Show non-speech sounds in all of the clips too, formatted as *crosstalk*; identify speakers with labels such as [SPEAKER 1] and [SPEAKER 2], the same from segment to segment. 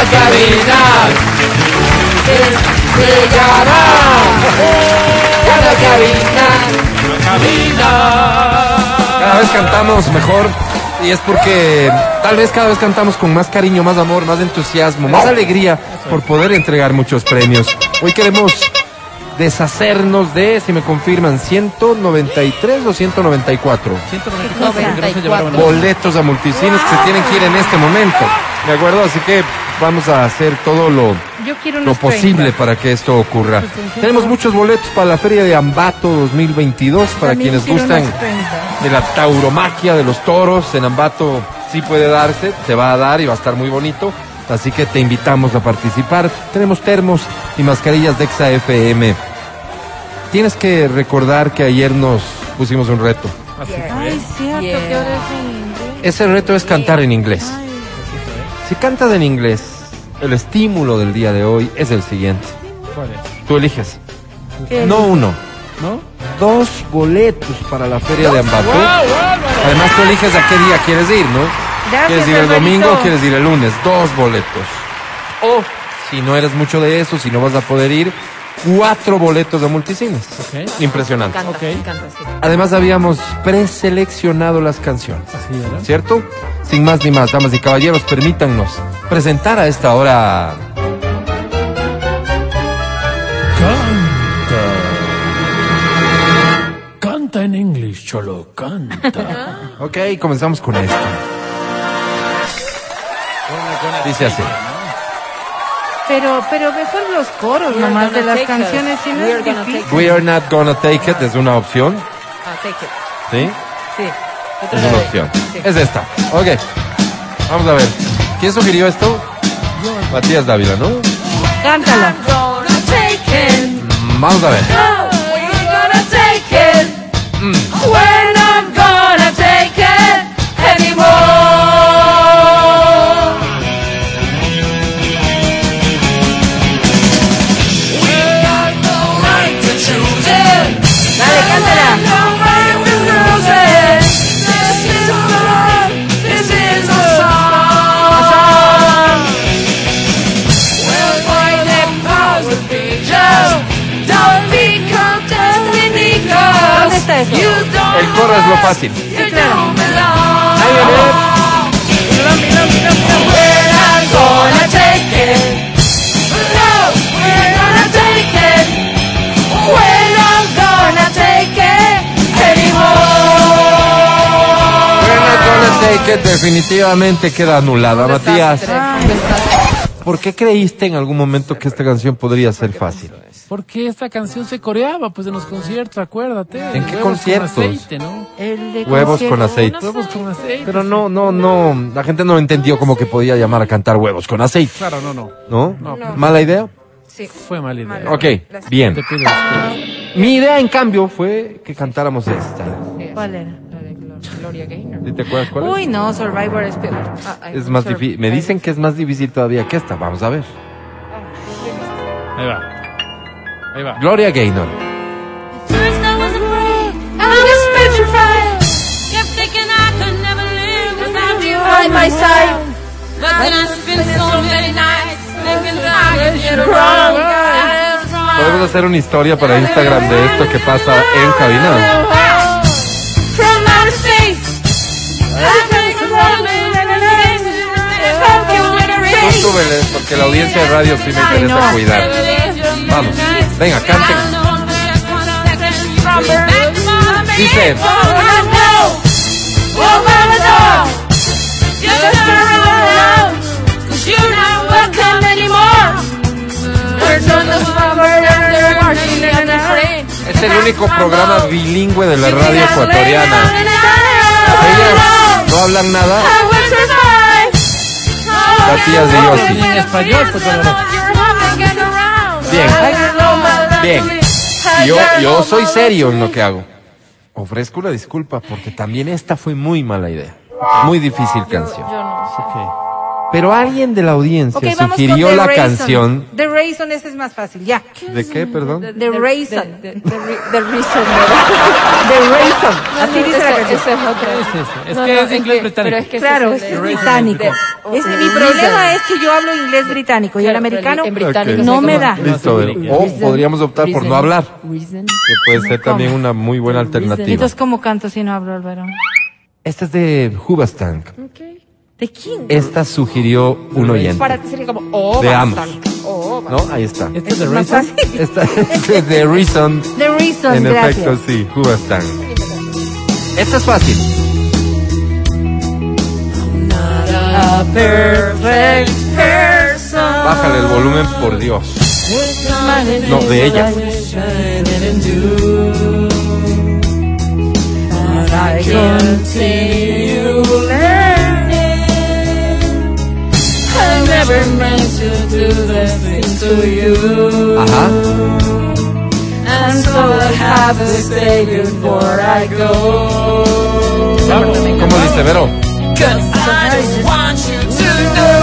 [SPEAKER 1] Cada cabina. Cada cabina,
[SPEAKER 2] Cada vez cantamos mejor y es porque tal vez cada vez cantamos con más cariño, más amor, más entusiasmo, más alegría por poder entregar muchos premios. Hoy queremos deshacernos de, si me confirman, 193 o 194
[SPEAKER 3] 194 porque no se
[SPEAKER 4] 94.
[SPEAKER 3] llevaron la-
[SPEAKER 2] boletos a multicines que se tienen que ir en este momento. ¿De acuerdo? Así que vamos a hacer todo lo, lo posible
[SPEAKER 4] 30.
[SPEAKER 2] para que esto ocurra. Tenemos muchos boletos para la Feria de Ambato 2022 para
[SPEAKER 4] También
[SPEAKER 2] quienes gustan
[SPEAKER 4] unos 30.
[SPEAKER 2] de la tauromaquia de los toros en Ambato sí puede darse, se va a dar y va a estar muy bonito. Así que te invitamos a participar. Tenemos termos y mascarillas de Exa FM. Tienes que recordar que ayer nos pusimos un reto.
[SPEAKER 3] Así fue.
[SPEAKER 4] Ay, cierto,
[SPEAKER 1] Yeah.
[SPEAKER 4] que ahora es en inglés.
[SPEAKER 2] Ese reto es cantar en inglés. Si cantas en inglés, el estímulo del día de hoy es el siguiente.
[SPEAKER 3] ¿Cuál es?
[SPEAKER 2] Tú eliges.
[SPEAKER 4] ¿Qué?
[SPEAKER 2] No uno,
[SPEAKER 3] ¿No?
[SPEAKER 2] dos boletos para la Feria de Ambato. Además tú eliges a qué día quieres ir, ¿no?
[SPEAKER 4] Gracias,
[SPEAKER 2] ¿Quieres ir el domingo o quieres ir el lunes? Dos boletos. O, si no eres mucho de eso, si no vas a poder ir, cuatro boletos de multicines.
[SPEAKER 3] Ok.
[SPEAKER 2] Impresionante.
[SPEAKER 1] Sí.
[SPEAKER 2] Además habíamos preseleccionado las canciones.
[SPEAKER 3] Así, ¿verdad?
[SPEAKER 2] ¿Cierto? Sin más ni más, damas y caballeros, permítannos presentar a esta hora
[SPEAKER 3] Canta. Canta en inglés, cholo, canta.
[SPEAKER 2] Ok, comenzamos con esto. Dice así.
[SPEAKER 4] Pero, pero mejor los coros
[SPEAKER 1] We are
[SPEAKER 4] nomás de las canciones. Si no
[SPEAKER 1] We
[SPEAKER 4] es difícil.
[SPEAKER 2] We are not gonna take it es una opción.
[SPEAKER 1] Ah, take it.
[SPEAKER 2] ¿Sí?
[SPEAKER 1] Sí.
[SPEAKER 2] Es una opción.
[SPEAKER 1] Sí.
[SPEAKER 2] Es esta. Ok. Vamos a ver. ¿Quién sugirió esto? Matías Dávila, ¿no?
[SPEAKER 4] Cántala.
[SPEAKER 1] Gonna take it.
[SPEAKER 2] Mm, Vamos a ver.
[SPEAKER 1] We're gonna take it. We're gonna take it anymore. We're not gonna take it
[SPEAKER 2] definitivamente queda anulada, Matías. ¿Por qué creíste en algún momento que esta canción podría ser fácil?
[SPEAKER 3] Porque esta canción se coreaba, pues en los conciertos, acuérdate.
[SPEAKER 2] ¿En qué
[SPEAKER 3] Huevos
[SPEAKER 2] conciertos?
[SPEAKER 3] Con aceite, ¿no?
[SPEAKER 4] El de
[SPEAKER 2] Huevos
[SPEAKER 4] concierto.
[SPEAKER 2] con aceite.
[SPEAKER 3] Huevos con aceite.
[SPEAKER 2] Pero no, no, no. La gente no entendió cómo que podía llamar a cantar huevos con aceite.
[SPEAKER 3] Claro, no, no.
[SPEAKER 2] ¿No?
[SPEAKER 3] No.
[SPEAKER 2] ¿Mala idea?
[SPEAKER 1] Sí.
[SPEAKER 3] Fue mala idea.
[SPEAKER 2] Ok, bien.
[SPEAKER 3] Te pido disculpas.
[SPEAKER 2] Mi idea, en cambio, fue que cantáramos esta.
[SPEAKER 4] ¿Cuál era?
[SPEAKER 1] Gloria Gaynor.
[SPEAKER 2] ¿Sí ¿Te acuerdas cuál es?
[SPEAKER 4] Uy, no, Survivor es peor.
[SPEAKER 1] Ah,
[SPEAKER 2] Es más difícil. Me dicen que es más difícil todavía que esta. Vamos a ver.
[SPEAKER 3] Ahí va. Ahí va.
[SPEAKER 2] Gloria Gaynor.
[SPEAKER 4] My side.
[SPEAKER 5] But then I spent so many nights thinking that I
[SPEAKER 4] wrong.
[SPEAKER 2] Podemos hacer una historia para Instagram de esto que pasa en cabina. Tú
[SPEAKER 5] race.
[SPEAKER 2] súbele, porque la audiencia de radio sí me interesa
[SPEAKER 4] no.
[SPEAKER 2] cuidar. Vamos, venga, canten. Dice. Es el único programa bilingüe de la radio ecuatoriana. Ellas no hablan nada. Matías de Yossi.
[SPEAKER 3] En español, bueno.
[SPEAKER 2] Bien, bien. Yo, yo soy serio en lo que hago. Ofrezco una disculpa porque también esta fue muy mala idea. Muy difícil canción.
[SPEAKER 3] Ok.
[SPEAKER 2] Pero alguien de la audiencia
[SPEAKER 4] Ok, vamos
[SPEAKER 2] sugirió
[SPEAKER 4] The
[SPEAKER 2] la
[SPEAKER 4] Raisin.
[SPEAKER 2] canción.
[SPEAKER 4] The Raisin, ese es más fácil, ya.
[SPEAKER 2] ¿De qué, perdón?
[SPEAKER 4] The Raisin.
[SPEAKER 5] The, the, *laughs* the, re- the reason, ¿verdad?
[SPEAKER 4] The Raisin.
[SPEAKER 5] No,
[SPEAKER 4] Así
[SPEAKER 5] no,
[SPEAKER 4] dice la canción.
[SPEAKER 5] ese es otro.
[SPEAKER 3] Es ese, es
[SPEAKER 5] No,
[SPEAKER 3] que es inglés británico.
[SPEAKER 5] pero es que ese
[SPEAKER 4] Claro,
[SPEAKER 5] es
[SPEAKER 4] británico. Es- mi
[SPEAKER 5] reason.
[SPEAKER 4] problema es que yo hablo inglés británico y el americano no me da.
[SPEAKER 2] Listo,
[SPEAKER 3] Reason.
[SPEAKER 2] o podríamos optar por no
[SPEAKER 5] Reason.
[SPEAKER 2] hablar,
[SPEAKER 5] Reason.
[SPEAKER 2] que puede ser también una muy buena alternativa.
[SPEAKER 4] Entonces, ¿cómo canto si no hablo, Álvaro?
[SPEAKER 2] Esta es de Hubastank.
[SPEAKER 4] ¿De quién?
[SPEAKER 2] Esta sugirió un oyente.
[SPEAKER 5] Para ti sería como, oh,
[SPEAKER 2] De ambos.
[SPEAKER 5] Oh,
[SPEAKER 2] ¿No? Ahí está.
[SPEAKER 3] Este es de
[SPEAKER 4] Más
[SPEAKER 3] Raisin.
[SPEAKER 4] fácil. *laughs*
[SPEAKER 2] Esta es de Reason.
[SPEAKER 4] The Reason,
[SPEAKER 2] En
[SPEAKER 4] gracias.
[SPEAKER 2] efecto, sí, Hubastank. Esta es fácil.
[SPEAKER 5] a perfect person.
[SPEAKER 2] Bájale el volumen, por Dios. No, de ella.
[SPEAKER 5] I never meant to do this thing to you.
[SPEAKER 2] Ajá.
[SPEAKER 5] And so I have to stay before I go.
[SPEAKER 2] ¿Cómo dice, Vero?
[SPEAKER 5] Cause I just want you to know.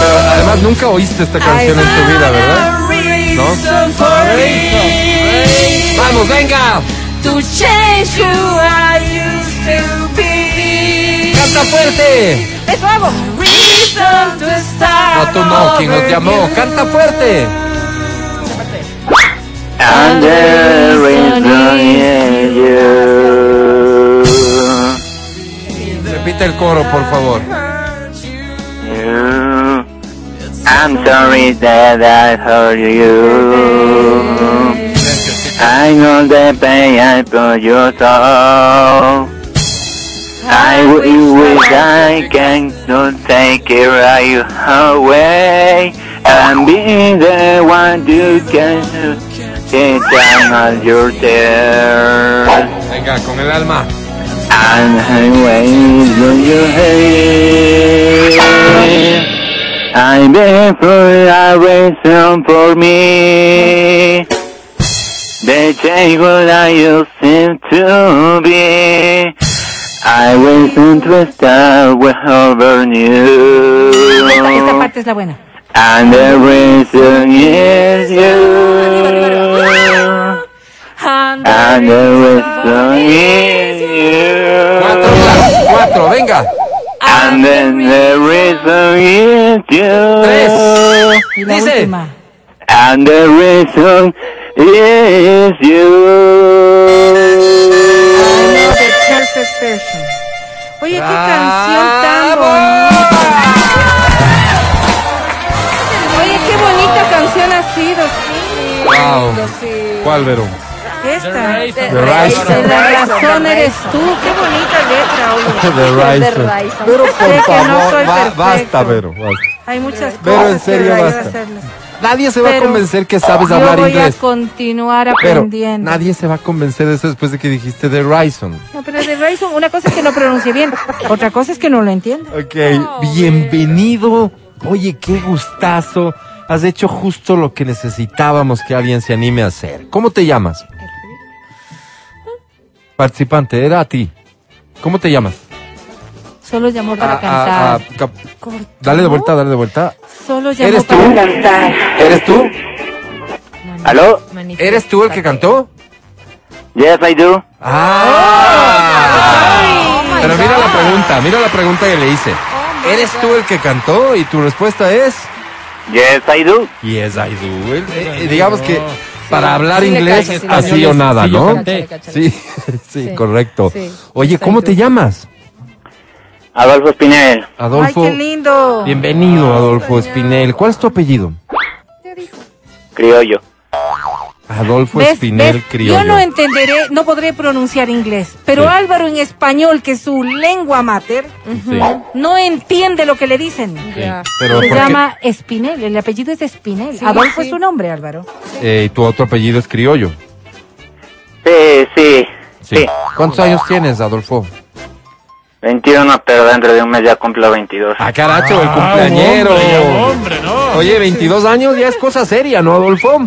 [SPEAKER 2] Pero además nunca oíste esta canción en tu vida, ¿verdad?
[SPEAKER 5] ¿No?
[SPEAKER 2] ¡Vamos, venga!
[SPEAKER 5] To change who I used to be.
[SPEAKER 2] ¡Canta fuerte!
[SPEAKER 4] ¡Eso hago!
[SPEAKER 2] No, tú no, quien nos llamó. ¡Canta fuerte!
[SPEAKER 6] And the reason is you.
[SPEAKER 2] Repite el coro, por favor.
[SPEAKER 6] You. I'm sorry that I hurt you. I know the pain I put you through. I wish I can not take it right away and be the one to can take down all your tears.
[SPEAKER 2] Venga, con el alma.
[SPEAKER 6] And I wait on your head. I'm beg for a reason for me. The change what I used to be. I listen to a star over you.
[SPEAKER 4] Esta, esta parte es la buena.
[SPEAKER 6] And the reason is you.
[SPEAKER 5] And
[SPEAKER 6] And the reason is
[SPEAKER 2] Cuatro,
[SPEAKER 6] you.
[SPEAKER 2] Blas, cuatro, venga.
[SPEAKER 6] And then the reason is you.
[SPEAKER 2] Tres.
[SPEAKER 4] Y la
[SPEAKER 2] Dice.
[SPEAKER 4] última.
[SPEAKER 6] And the reason is you.
[SPEAKER 4] Canción tan bonita. Oye, qué bonita canción ha sido. sí.
[SPEAKER 2] Wow. ¿Cuál, Vero?
[SPEAKER 4] Esta.
[SPEAKER 3] Raisin.
[SPEAKER 2] The Raisin.
[SPEAKER 4] La razón eres tú. Qué bonita letra, oye. *laughs*
[SPEAKER 2] The
[SPEAKER 5] The.
[SPEAKER 2] Raisin. Pero
[SPEAKER 4] Sé
[SPEAKER 2] por
[SPEAKER 4] que no
[SPEAKER 2] favor,
[SPEAKER 4] perfecto.
[SPEAKER 2] basta, Vero. basta.
[SPEAKER 4] Hay muchas
[SPEAKER 2] Pero
[SPEAKER 4] cosas
[SPEAKER 2] en serio,
[SPEAKER 4] que
[SPEAKER 2] basta.
[SPEAKER 4] hacerlas.
[SPEAKER 2] Nadie se va a convencer que sabes
[SPEAKER 4] Yo
[SPEAKER 2] hablar
[SPEAKER 4] voy
[SPEAKER 2] inglés.
[SPEAKER 4] a continuar
[SPEAKER 2] Pero
[SPEAKER 4] aprendiendo.
[SPEAKER 2] nadie se va a convencer de eso después de que dijiste The Raisin.
[SPEAKER 4] No, pero de Raisin, una cosa es que lo pronuncie bien, otra cosa es que no lo entienda.
[SPEAKER 2] Ok, bienvenido. Oye, qué gustazo. Has hecho justo lo que necesitábamos que alguien se anime a hacer. ¿Cómo te llamas? Participante, era a ti. ¿Cómo te llamas?
[SPEAKER 4] Solo llamó para
[SPEAKER 2] Ah,
[SPEAKER 4] cantar.
[SPEAKER 2] ah, ah, cap- dale de vuelta, dale de vuelta.
[SPEAKER 4] Solo llamó
[SPEAKER 2] ¿Eres tú?
[SPEAKER 4] para cantar.
[SPEAKER 2] ¿Eres tú?
[SPEAKER 6] ¿Aló?
[SPEAKER 2] ¿Eres tú el que cantó?
[SPEAKER 6] Yes, I do.
[SPEAKER 2] Ah. Pero mira la pregunta, mira la pregunta que le hice. ¿Eres tú el que cantó? Y tu respuesta es
[SPEAKER 6] Yes, I do.
[SPEAKER 2] Yes, I do. Eh, eh, digamos que para hablar
[SPEAKER 5] sí
[SPEAKER 2] inglés
[SPEAKER 5] cacho, sí le
[SPEAKER 2] así o nada,
[SPEAKER 3] Sí,
[SPEAKER 2] ¿no? Sí, sí,
[SPEAKER 5] Sí,
[SPEAKER 2] correcto.
[SPEAKER 5] sí.
[SPEAKER 2] Oye, ¿cómo te llamas?
[SPEAKER 6] Adolfo Spinel.
[SPEAKER 2] Adolfo.
[SPEAKER 4] Ay, qué lindo.
[SPEAKER 2] Bienvenido, Adolfo Espinel. ¿Cuál es tu apellido?
[SPEAKER 6] Criollo.
[SPEAKER 2] Adolfo
[SPEAKER 4] ¿Ves?
[SPEAKER 2] Espinel
[SPEAKER 4] ¿Ves?
[SPEAKER 2] Criollo.
[SPEAKER 4] Yo no entenderé, no podré pronunciar inglés, pero
[SPEAKER 2] Sí.
[SPEAKER 4] Álvaro en español, que es su lengua mater,
[SPEAKER 2] Sí,
[SPEAKER 4] no entiende lo que le dicen.
[SPEAKER 2] sí. Pero
[SPEAKER 4] Se
[SPEAKER 2] ¿por qué?
[SPEAKER 4] llama Espinel, el apellido es Espinel.
[SPEAKER 5] Sí,
[SPEAKER 4] Adolfo
[SPEAKER 5] sí.
[SPEAKER 4] es su nombre, Álvaro.
[SPEAKER 2] Eh, y tu otro apellido es Criollo.
[SPEAKER 6] Sí, sí.
[SPEAKER 2] Sí.
[SPEAKER 6] Sí.
[SPEAKER 2] ¿Cuántos años tienes, Adolfo?
[SPEAKER 6] 21, pero dentro de un mes ya cumplo 22.
[SPEAKER 2] Ah, caracho, el cumpleañero.
[SPEAKER 3] hombre, hombre, no.
[SPEAKER 2] Oye, 22 años ya es cosa seria, ¿no, Adolfo?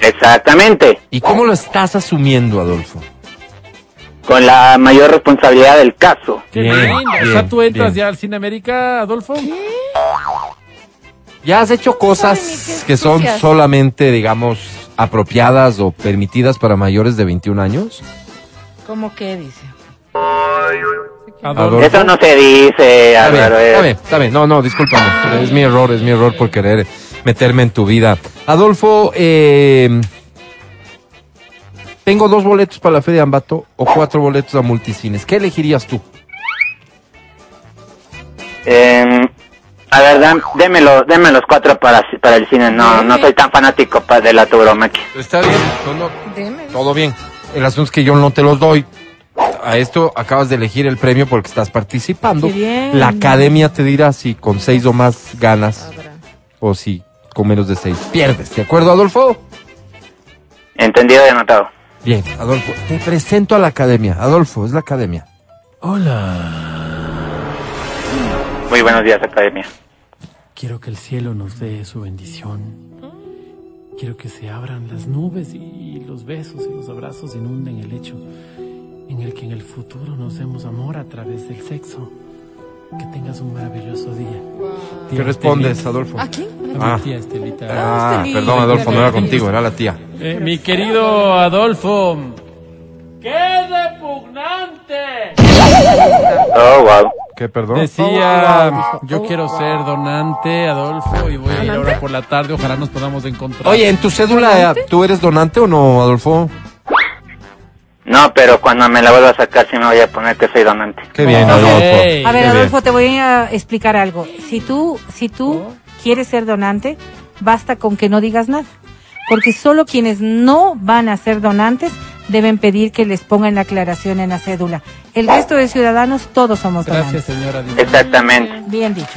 [SPEAKER 6] Exactamente.
[SPEAKER 2] ¿Y cómo lo estás asumiendo, Adolfo?
[SPEAKER 6] con la mayor responsabilidad del caso.
[SPEAKER 3] Qué
[SPEAKER 2] Bien,
[SPEAKER 3] lindo. o sea,
[SPEAKER 2] bien,
[SPEAKER 3] tú entras
[SPEAKER 2] bien.
[SPEAKER 3] ya al Cine América, Adolfo.
[SPEAKER 2] Ya has hecho cosas
[SPEAKER 4] qué
[SPEAKER 2] que son solamente, digamos, apropiadas o permitidas para mayores de 21 años.
[SPEAKER 4] ¿Cómo que dice?
[SPEAKER 3] Adolfo.
[SPEAKER 6] Eso no se dice,
[SPEAKER 2] Está bien,
[SPEAKER 6] Álvaro.
[SPEAKER 2] está bien, está bien. No, no, discúlpame. Es mi error, es mi error por querer meterme en tu vida. Adolfo, eh, tengo dos boletos para la Feria de Ambato o cuatro boletos a multicines. ¿Qué elegirías tú?
[SPEAKER 6] Eh, a ver, dam- démelo, deme los cuatro para, para el cine. No, no soy tan fanático pa- de la tauromaquia.
[SPEAKER 2] Está bien, no, no,
[SPEAKER 4] Deme.
[SPEAKER 2] todo bien. El asunto es que yo no te los doy. A esto acabas de elegir el premio porque estás participando.
[SPEAKER 4] Qué bien.
[SPEAKER 2] La academia te dirá si con seis o más ganas o si con menos de seis pierdes. ¿De acuerdo, Adolfo?
[SPEAKER 6] Entendido y anotado.
[SPEAKER 2] Bien, Adolfo, te presento a la academia. Adolfo, es la academia.
[SPEAKER 6] Muy buenos días, academia.
[SPEAKER 3] Quiero que el cielo nos dé su bendición. Quiero que se abran las nubes y los besos y los abrazos inunden el hecho en el que en el futuro nos demos amor a través del sexo. Que tengas un maravilloso día.
[SPEAKER 2] ¿Qué respondes,
[SPEAKER 3] Estelita.
[SPEAKER 2] Adolfo?
[SPEAKER 4] ¿A quién?
[SPEAKER 3] A
[SPEAKER 2] Ah.
[SPEAKER 3] mi tía Estelita.
[SPEAKER 2] Ah,
[SPEAKER 4] Estelita.
[SPEAKER 2] perdón, Adolfo, no era contigo, era la tía.
[SPEAKER 3] Eh, mi querido Adolfo. ¡Qué repugnante!
[SPEAKER 6] Oh, wow.
[SPEAKER 2] ¿Qué, perdón?
[SPEAKER 3] Decía,
[SPEAKER 4] Oh,
[SPEAKER 3] yo
[SPEAKER 4] Oh,
[SPEAKER 3] quiero ser donante, Adolfo, y voy a ir ahora por la tarde, ojalá nos podamos encontrar.
[SPEAKER 2] Oye, en tu cédula, ¿tú eres donante o no, Adolfo?
[SPEAKER 6] No, pero cuando me la vuelva a sacar sí me voy a poner que soy donante.
[SPEAKER 2] Qué bien,
[SPEAKER 3] Ok.
[SPEAKER 2] Adolfo.
[SPEAKER 4] A ver. Adolfo, te voy a explicar algo. Si tú, si tú quieres ser donante, basta con que no digas nada. Porque solo quienes no van a ser donantes deben pedir que les pongan la aclaración en la cédula. El resto de ciudadanos, todos somos
[SPEAKER 3] Gracias,
[SPEAKER 4] donantes.
[SPEAKER 3] señora. Diana.
[SPEAKER 6] Exactamente.
[SPEAKER 4] Bien dicho.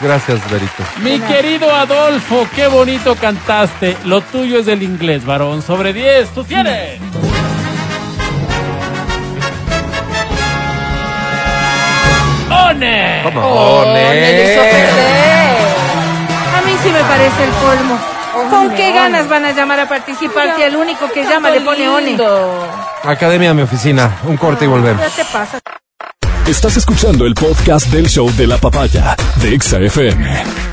[SPEAKER 2] Gracias, Berito.
[SPEAKER 3] Mi querido Adolfo, qué bonito cantaste. Lo tuyo es el inglés, varón. Sobre 10, tú tienes. ¡One!
[SPEAKER 2] ¿Cómo?
[SPEAKER 4] Oh,
[SPEAKER 2] Ole.
[SPEAKER 4] A mí sí me parece el colmo. ¿Con qué ganas van a llamar a participar si el único que llama le pone one?
[SPEAKER 2] Academia de mi oficina. Un corte y volvemos.
[SPEAKER 4] ¿Qué te pasa?
[SPEAKER 7] Estás escuchando el podcast del show de la papaya de Exa FM.